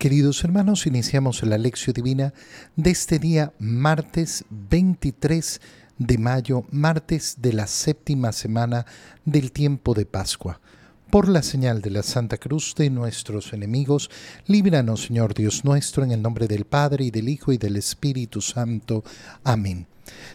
Queridos hermanos, iniciamos la lección divina de este día martes 23 de mayo, martes de la séptima semana del tiempo de Pascua. Por la señal de la Santa Cruz de nuestros enemigos, líbranos, Señor Dios nuestro, en el nombre del Padre y del Hijo y del Espíritu Santo. Amén.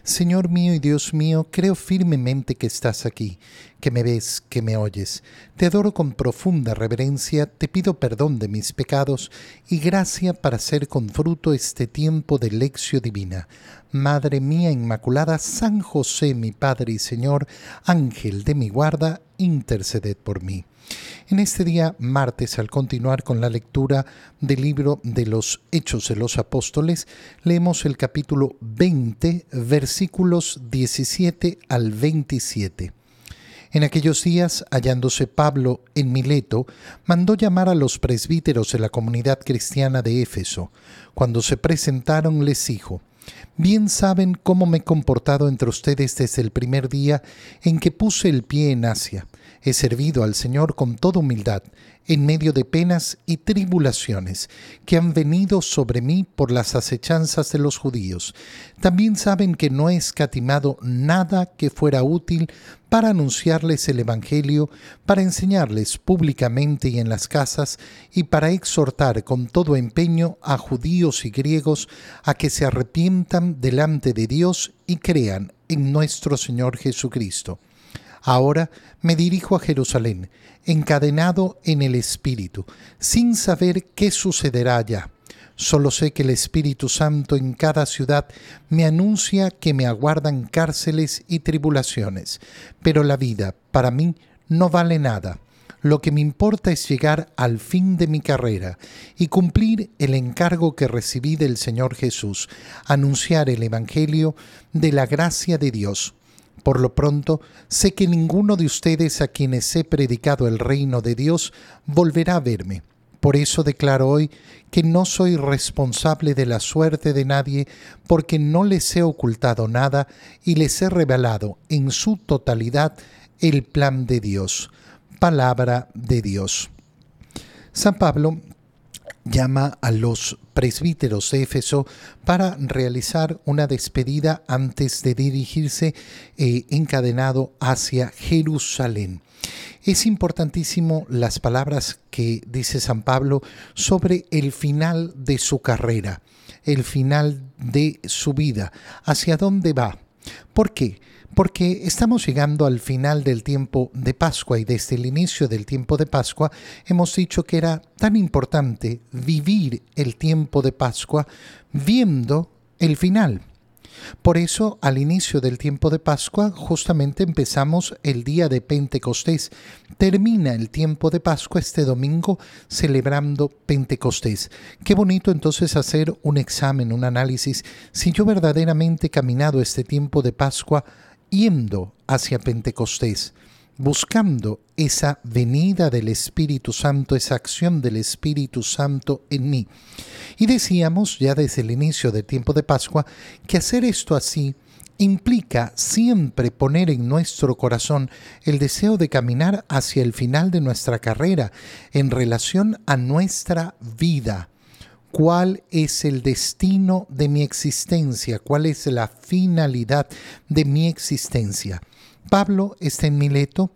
Señor mío y Dios mío, creo firmemente que estás aquí, que me ves, que me oyes. Te adoro con profunda reverencia, te pido perdón de mis pecados y gracia para hacer con fruto este tiempo de lección divina. Madre mía Inmaculada, San José, mi Padre y Señor, Ángel de mi guarda, interceded por mí. En este día, martes, al continuar con la lectura del libro de los Hechos de los Apóstoles, leemos el capítulo 20, versículos 17 al 27. En aquellos días, hallándose Pablo en Mileto, mandó llamar a los presbíteros de la comunidad cristiana de Éfeso. Cuando se presentaron, les dijo, Bien saben cómo me he comportado entre ustedes desde el primer día en que puse el pie en Asia He servido al Señor con toda humildad, en medio de penas y tribulaciones que han venido sobre mí por las acechanzas de los judíos. También saben que no he escatimado nada que fuera útil para anunciarles el Evangelio, para enseñarles públicamente y en las casas, y para exhortar con todo empeño a judíos y griegos a que se arrepientan delante de Dios y crean en nuestro Señor Jesucristo Ahora me dirijo a Jerusalén, encadenado en el Espíritu, sin saber qué sucederá allá. Solo sé que el Espíritu Santo en cada ciudad me anuncia que me aguardan cárceles y tribulaciones, pero la vida para mí no vale nada. Lo que me importa es llegar al fin de mi carrera y cumplir el encargo que recibí del Señor Jesús, anunciar el Evangelio de la gracia de Dios por lo pronto, sé que ninguno de ustedes a quienes he predicado el reino de Dios volverá a verme. Por eso declaro hoy que no soy responsable de la suerte de nadie, porque no les he ocultado nada y les he revelado en su totalidad el plan de Dios. Palabra de Dios. San Pablo llama a los presbíteros de Éfeso para realizar una despedida antes de dirigirse eh, encadenado hacia Jerusalén. Es importantísimo las palabras que dice San Pablo sobre el final de su carrera, el final de su vida, hacia dónde va. ¿Por qué? Porque estamos llegando al final del tiempo de Pascua y desde el inicio del tiempo de Pascua hemos dicho que era tan importante vivir el tiempo de Pascua viendo el final. Por eso, al inicio del tiempo de Pascua, justamente empezamos el día de Pentecostés. Termina el tiempo de Pascua este domingo celebrando Pentecostés. Qué bonito entonces hacer un examen, un análisis, si yo verdaderamente he caminado este tiempo de Pascua yendo hacia Pentecostés, buscando esa venida del Espíritu Santo, esa acción del Espíritu Santo en mí. Y decíamos ya desde el inicio del tiempo de Pascua que hacer esto así implica siempre poner en nuestro corazón el deseo de caminar hacia el final de nuestra carrera en relación a nuestra vida cuál es el destino de mi existencia, cuál es la finalidad de mi existencia. Pablo está en Mileto,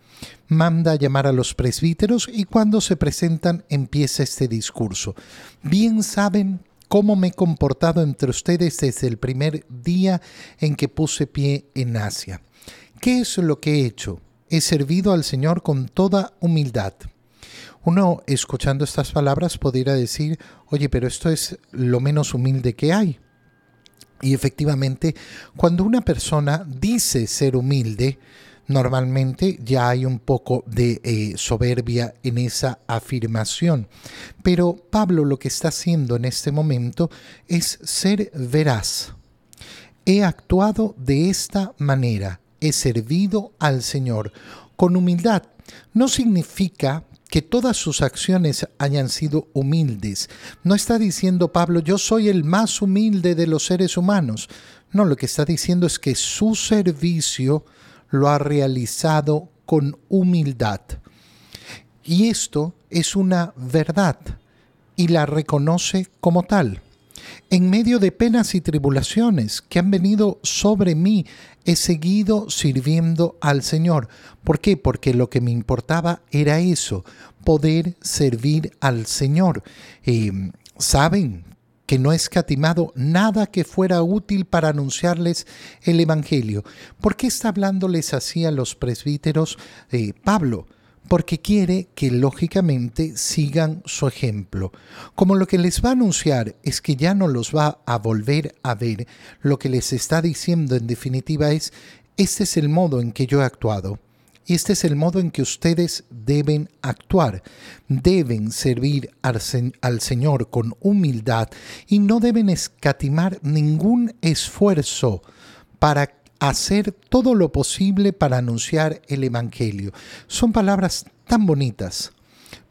manda a llamar a los presbíteros y cuando se presentan empieza este discurso. Bien saben cómo me he comportado entre ustedes desde el primer día en que puse pie en Asia. ¿Qué es lo que he hecho? He servido al Señor con toda humildad uno, escuchando estas palabras, podría decir, oye, pero esto es lo menos humilde que hay. Y efectivamente, cuando una persona dice ser humilde, normalmente ya hay un poco de eh, soberbia en esa afirmación. Pero Pablo lo que está haciendo en este momento es ser veraz. He actuado de esta manera, he servido al Señor con humildad. No significa que todas sus acciones hayan sido humildes. No está diciendo Pablo, yo soy el más humilde de los seres humanos. No, lo que está diciendo es que su servicio lo ha realizado con humildad. Y esto es una verdad. y la reconoce como tal. En medio de penas y tribulaciones que han venido sobre mí, he seguido sirviendo al Señor. ¿Por qué? Porque lo que me importaba era eso, poder servir al Señor. Saben que no he escatimado nada que fuera útil para anunciarles el Evangelio. ¿Por qué está hablándoles así a los presbíteros eh, Pablo? Porque quiere que lógicamente sigan su ejemplo. Como lo que les va a anunciar es que ya no los va a volver a ver, lo que les está diciendo en definitiva es, este es el modo en que yo he actuado. Este es el modo en que ustedes deben actuar. Deben servir al, al, Señor con humildad y no deben escatimar ningún esfuerzo para hacer todo lo posible para anunciar el Evangelio. Son palabras tan bonitas.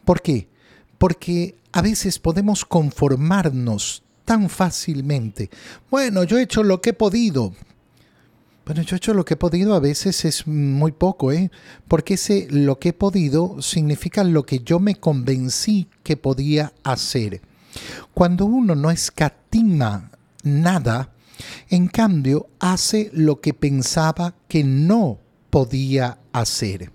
¿Por qué? Porque a veces podemos conformarnos tan fácilmente. Bueno, yo he hecho lo que he podido. Bueno, yo he hecho lo que he podido, a veces es muy poco, ¿eh? Porque ese lo que he podido significa lo que yo me convencí que podía hacer. Cuando uno no escatima nada, en cambio, hace lo que pensaba que no podía hacer.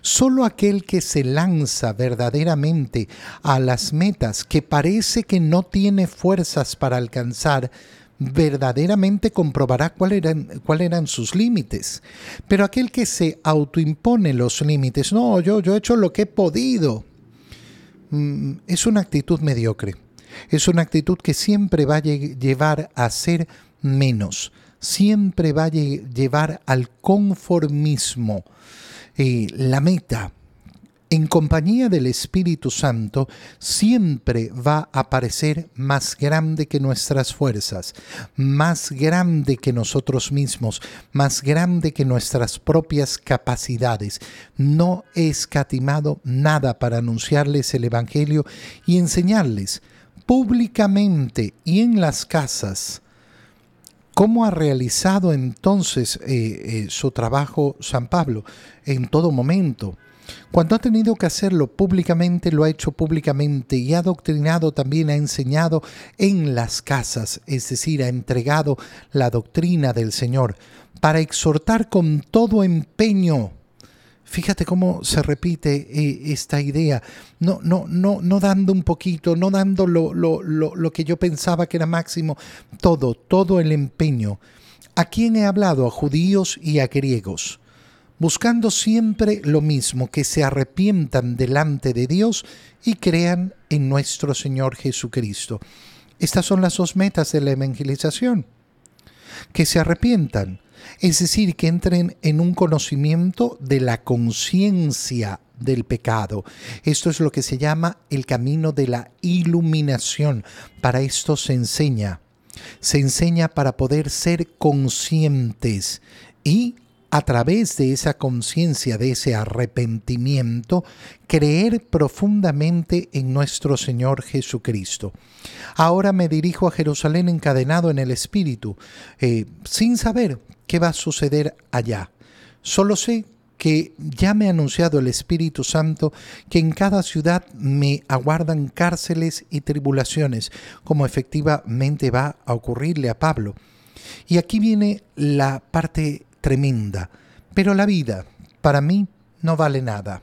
Solo aquel que se lanza verdaderamente a las metas que parece que no tiene fuerzas para alcanzar, verdaderamente comprobará cuáles eran, eran sus límites. Pero aquel que se autoimpone los límites, no, yo, yo he hecho lo que he podido, mm, es una actitud mediocre. Es una actitud que siempre va a llevar a ser menos. Siempre va a llevar al conformismo. Eh, la meta, en compañía del Espíritu Santo, siempre va a parecer más grande que nuestras fuerzas, más grande que nosotros mismos, más grande que nuestras propias capacidades. No he escatimado nada para anunciarles el Evangelio y enseñarles públicamente y en las casas ¿Cómo ha realizado entonces eh, eh, su trabajo San Pablo? En todo momento. Cuando ha tenido que hacerlo públicamente, lo ha hecho públicamente y ha doctrinado también, ha enseñado en las casas, es decir, ha entregado la doctrina del Señor para exhortar con todo empeño Fíjate cómo se repite eh, esta idea, no, no, no, no dando un poquito, no dando lo, lo, lo, lo que yo pensaba que era máximo, todo, todo el empeño. ¿A quién he hablado? A judíos y a griegos, buscando siempre lo mismo, que se arrepientan delante de Dios y crean en nuestro Señor Jesucristo. Estas son las dos metas de la evangelización. Que se arrepientan, es decir, que entren en un conocimiento de la conciencia del pecado. Esto es lo que se llama el camino de la iluminación. Para esto se enseña. Se enseña para poder ser conscientes y a través de esa conciencia, de ese arrepentimiento, creer profundamente en nuestro Señor Jesucristo. Ahora me dirijo a Jerusalén encadenado en el Espíritu, eh, sin saber qué va a suceder allá. Solo sé que ya me ha anunciado el Espíritu Santo que en cada ciudad me aguardan cárceles y tribulaciones, como efectivamente va a ocurrirle a Pablo. Y aquí viene la parte tremenda, pero la vida para mí no vale nada.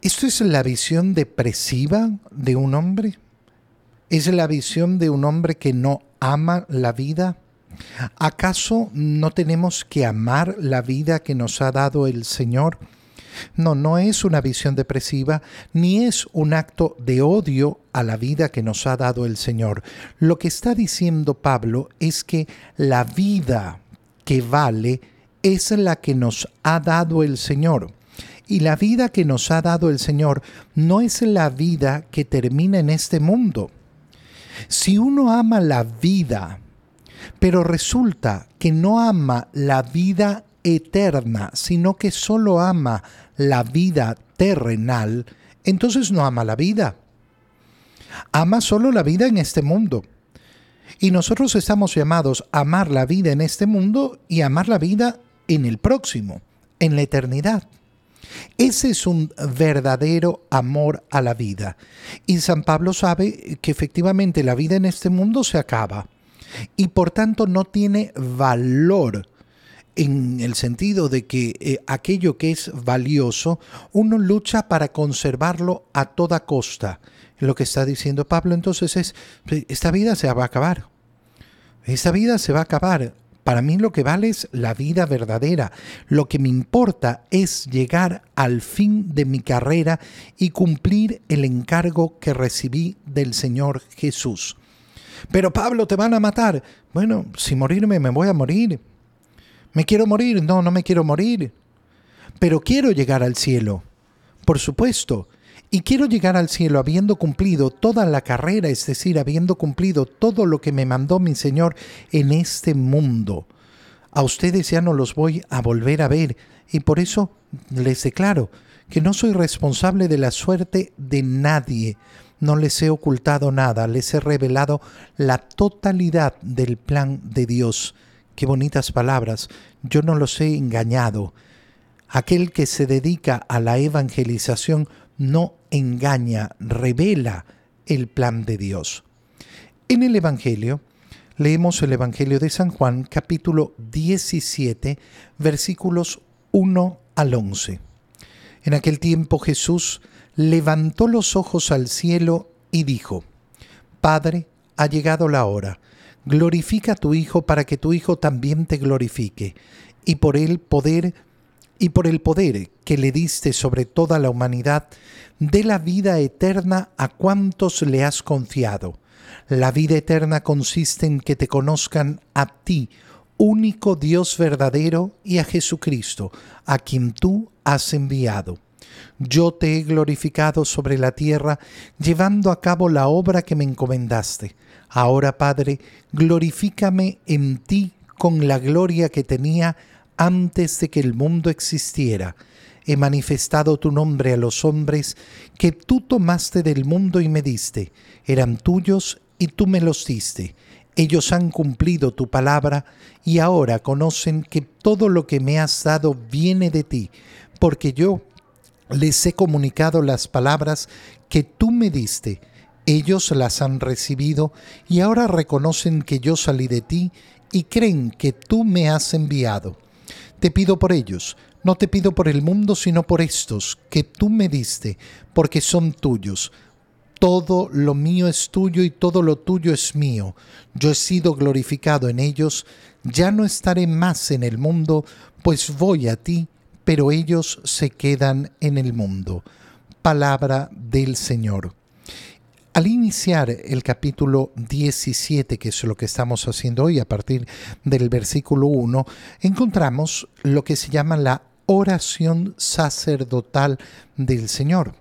¿Esto es la visión depresiva de un hombre? ¿Es la visión de un hombre que no ama la vida? ¿Acaso no tenemos que amar la vida que nos ha dado el Señor? No, no es una visión depresiva, ni es un acto de odio a la vida que nos ha dado el Señor. Lo que está diciendo Pablo es que la vida que vale es la que nos ha dado el Señor. Y la vida que nos ha dado el Señor no es la vida que termina en este mundo. Si uno ama la vida, pero resulta que no ama la vida eterna, sino que solo ama la vida terrenal, entonces no ama la vida. Ama solo la vida en este mundo. Y nosotros estamos llamados a amar la vida en este mundo y amar la vida en el próximo, en la eternidad. Ese es un verdadero amor a la vida. Y San Pablo sabe que efectivamente la vida en este mundo se acaba y por tanto no tiene valor en el sentido de que eh, aquello que es valioso, uno lucha para conservarlo a toda costa. Lo que está diciendo Pablo entonces es, esta vida se va a acabar. Esta vida se va a acabar. Para mí lo que vale es la vida verdadera. Lo que me importa es llegar al fin de mi carrera y cumplir el encargo que recibí del Señor Jesús. Pero Pablo, te van a matar. Bueno, si morirme, me voy a morir. ¿Me quiero morir? No, no me quiero morir. Pero quiero llegar al cielo. Por supuesto. Y quiero llegar al cielo habiendo cumplido toda la carrera, es decir, habiendo cumplido todo lo que me mandó mi Señor en este mundo. A ustedes ya no los voy a volver a ver y por eso les declaro que no soy responsable de la suerte de nadie. No les he ocultado nada, les he revelado la totalidad del plan de Dios. Qué bonitas palabras. Yo no los he engañado. Aquel que se dedica a la evangelización no engaña, revela el plan de Dios. En el Evangelio, leemos el Evangelio de San Juan capítulo 17 versículos 1 al 11. En aquel tiempo Jesús levantó los ojos al cielo y dijo, Padre, ha llegado la hora, glorifica a tu Hijo para que tu Hijo también te glorifique, y por él poder y por el poder que le diste sobre toda la humanidad, de la vida eterna a cuantos le has confiado. La vida eterna consiste en que te conozcan a ti, único Dios verdadero, y a Jesucristo, a quien tú has enviado. Yo te he glorificado sobre la tierra, llevando a cabo la obra que me encomendaste. Ahora, Padre, glorifícame en ti con la gloria que tenía antes de que el mundo existiera. He manifestado tu nombre a los hombres que tú tomaste del mundo y me diste. Eran tuyos y tú me los diste. Ellos han cumplido tu palabra y ahora conocen que todo lo que me has dado viene de ti, porque yo les he comunicado las palabras que tú me diste. Ellos las han recibido y ahora reconocen que yo salí de ti y creen que tú me has enviado. Te pido por ellos, no te pido por el mundo, sino por estos que tú me diste, porque son tuyos. Todo lo mío es tuyo y todo lo tuyo es mío. Yo he sido glorificado en ellos, ya no estaré más en el mundo, pues voy a ti, pero ellos se quedan en el mundo. Palabra del Señor. Al iniciar el capítulo 17, que es lo que estamos haciendo hoy a partir del versículo 1, encontramos lo que se llama la oración sacerdotal del Señor.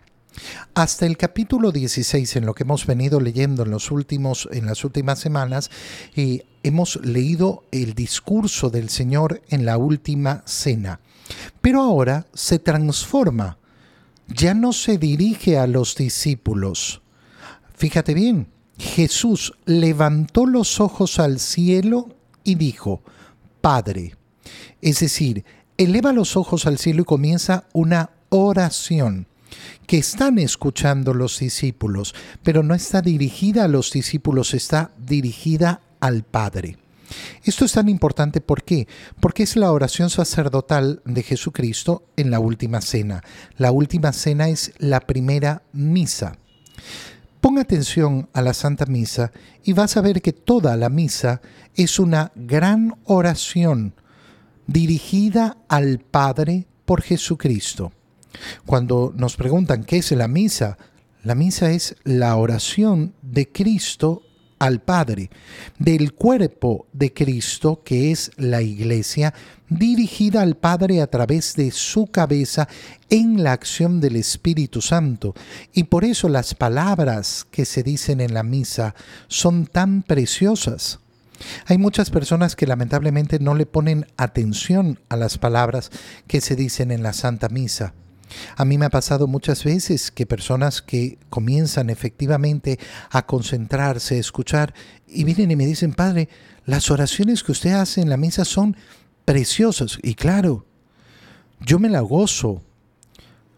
Hasta el capítulo 16, en lo que hemos venido leyendo en, los últimos, en las últimas semanas, hemos leído el discurso del Señor en la última cena. Pero ahora se transforma. Ya no se dirige a los discípulos, Fíjate bien, Jesús levantó los ojos al cielo y dijo, Padre. Es decir, eleva los ojos al cielo y comienza una oración que están escuchando los discípulos, pero no está dirigida a los discípulos, está dirigida al Padre. Esto es tan importante. Porque es la oración sacerdotal de Jesucristo en la última cena. La última cena es la primera misa. Ponga atención a la Santa Misa y vas a ver que toda la misa es una gran oración dirigida al Padre por Jesucristo. Cuando nos preguntan qué es la misa, la misa es la oración de Cristo al Padre, del cuerpo de Cristo, que es la iglesia, dirigida al Padre a través de su cabeza en la acción del Espíritu Santo. Y por eso las palabras que se dicen en la misa son tan preciosas. Hay muchas personas que lamentablemente no le ponen atención a las palabras que se dicen en la Santa Misa. A mí me ha pasado muchas veces que personas que comienzan efectivamente a concentrarse, a escuchar, y vienen y me dicen, Padre, las oraciones que usted hace en la misa son preciosas. Y claro, yo me la gozo.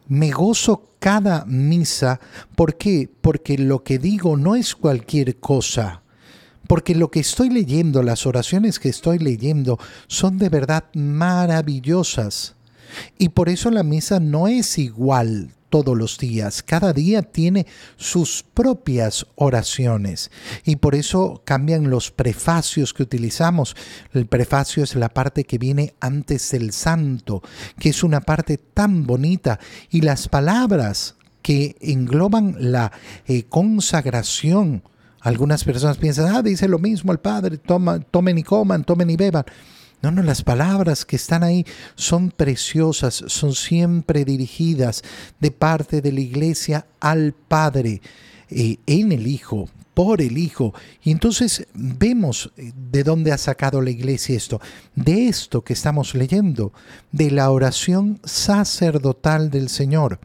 Me gozo cada misa. ¿Por qué? Porque lo que digo no es cualquier cosa. Porque lo que estoy leyendo, las oraciones que estoy leyendo, son de verdad maravillosas. Y por eso la misa no es igual todos los días. Cada día tiene sus propias oraciones y por eso cambian los prefacios que utilizamos. El prefacio es la parte que viene antes del santo, que es una parte tan bonita y las palabras que engloban la eh, consagración. Algunas personas piensan, ah, dice lo mismo el Padre, toma, tomen y coman, tomen y beban. No, no, las palabras que están ahí son preciosas, son siempre dirigidas de parte de la iglesia al Padre, eh, en el Hijo, por el Hijo. Y entonces vemos eh, de dónde ha sacado la iglesia esto, de esto que estamos leyendo, de la oración sacerdotal del Señor.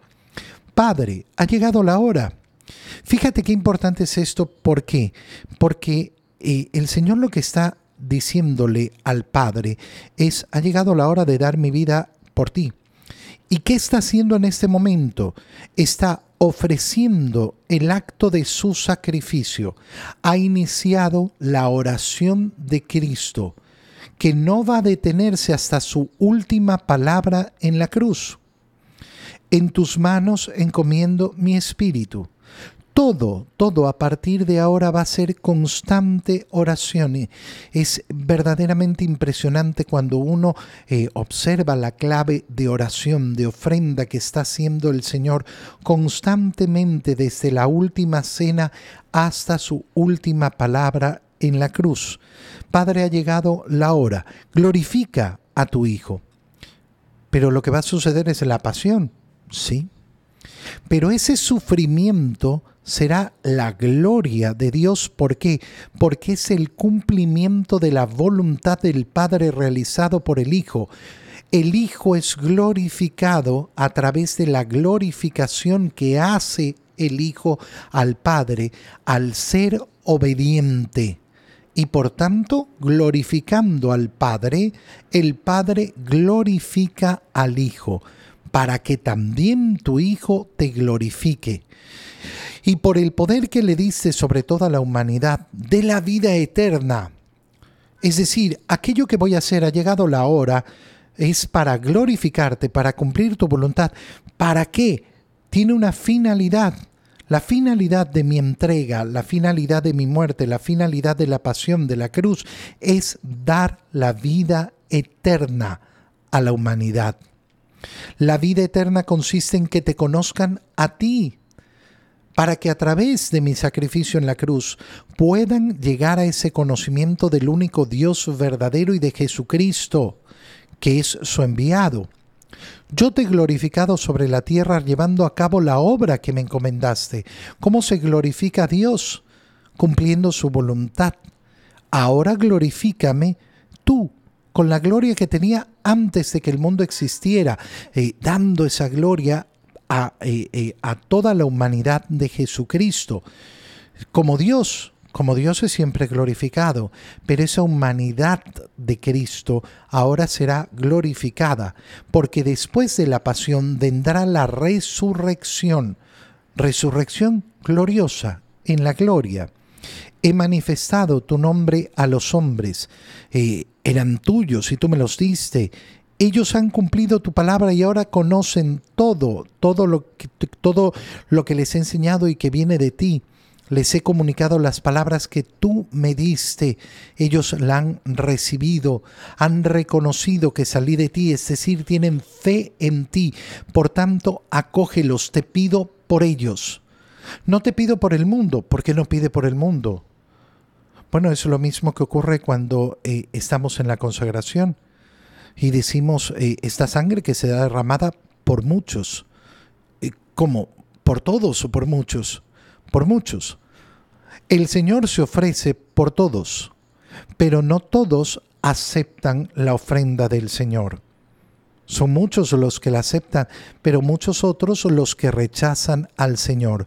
Padre, ha llegado la hora. Fíjate qué importante es esto, ¿por qué? Porque eh, el Señor lo que está diciéndole al Padre es, ha llegado la hora de dar mi vida por ti. ¿Y qué está haciendo en este momento? Está ofreciendo el acto de su sacrificio. Ha iniciado la oración de Cristo, que no va a detenerse hasta su última palabra en la cruz. En tus manos encomiendo mi espíritu todo, todo a partir de ahora va a ser constante oración. Es verdaderamente impresionante cuando uno eh, observa la clave de oración, de ofrenda que está haciendo el Señor constantemente desde la última cena hasta su última palabra en la cruz. Padre, ha llegado la hora. Glorifica a tu Hijo. Pero lo que va a suceder es la pasión, sí. Pero ese sufrimiento será la gloria de Dios. ¿Por qué? Porque es el cumplimiento de la voluntad del Padre realizado por el Hijo. El Hijo es glorificado a través de la glorificación que hace el Hijo al Padre al ser obediente. Y por tanto, glorificando al Padre, el Padre glorifica al Hijo, para que también tu Hijo te glorifique y por el poder que le diste sobre toda la humanidad de la vida eterna. Es decir, aquello que voy a hacer ha llegado la hora, es para glorificarte, para cumplir tu voluntad. ¿Para qué? Tiene una finalidad. La finalidad de mi entrega, la finalidad de mi muerte, la finalidad de la pasión de la cruz es dar la vida eterna a la humanidad. La vida eterna consiste en que te conozcan a ti, para que a través de mi sacrificio en la cruz puedan llegar a ese conocimiento del único Dios verdadero y de Jesucristo, que es su enviado. Yo te he glorificado sobre la tierra llevando a cabo la obra que me encomendaste. ¿Cómo se glorifica a Dios? Cumpliendo su voluntad. Ahora glorifícame tú con la gloria que tenía antes de que el mundo existiera, eh, dando esa gloria eh, eh, a, toda la humanidad de Jesucristo. Como Dios, como Dios es siempre glorificado, pero esa humanidad de Cristo ahora será glorificada, porque después de la pasión vendrá la resurrección, resurrección gloriosa en la gloria. He manifestado tu nombre a los hombres, eh, eran tuyos y tú me los diste, ellos han cumplido tu palabra y ahora conocen todo, todo lo que, todo lo que les he enseñado y que viene de ti. Les he comunicado las palabras que tú me diste. Ellos la han recibido, han reconocido que salí de ti, es decir, tienen fe en ti. Por tanto, acógelos, te pido por ellos. No te pido por el mundo, ¿por qué no pide por el mundo? Bueno, es lo mismo que ocurre cuando eh, estamos en la consagración y decimos, eh, esta sangre que se da derramada por muchos. Eh, ¿Cómo? ¿Por todos o por muchos? Por muchos. El Señor se ofrece por todos, pero no todos aceptan la ofrenda del Señor. Son muchos los que la aceptan, pero muchos otros los que rechazan al Señor.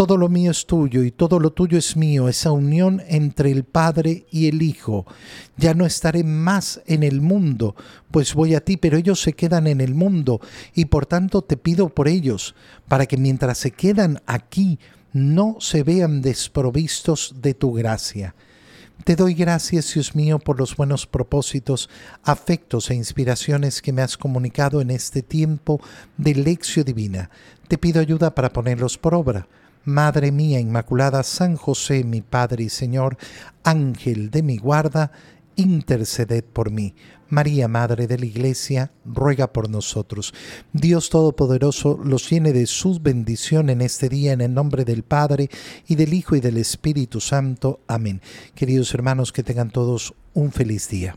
Todo lo mío es tuyo y todo lo tuyo es mío, esa unión entre el Padre y el Hijo. Ya no estaré más en el mundo, pues voy a ti, pero ellos se quedan en el mundo y por tanto te pido por ellos, para que mientras se quedan aquí no se vean desprovistos de tu gracia. Te doy gracias, Dios mío, por los buenos propósitos, afectos e inspiraciones que me has comunicado en este tiempo de lección divina. Te pido ayuda para ponerlos por obra. Madre mía Inmaculada, San José, mi Padre y Señor, Ángel de mi guarda, interceded por mí. María, Madre de la Iglesia, ruega por nosotros. Dios Todopoderoso los llene de sus bendición en este día, en el nombre del Padre, y del Hijo, y del Espíritu Santo. Amén. Queridos hermanos, que tengan todos un feliz día.